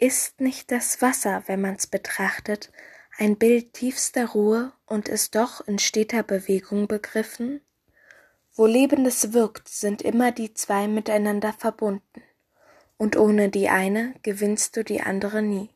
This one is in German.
Ist nicht das Wasser, wenn man's betrachtet, ein Bild tiefster Ruhe und ist doch in steter Bewegung begriffen? Wo Lebendes wirkt, sind immer die zwei miteinander verbunden, und ohne die eine gewinnst du die andere nie.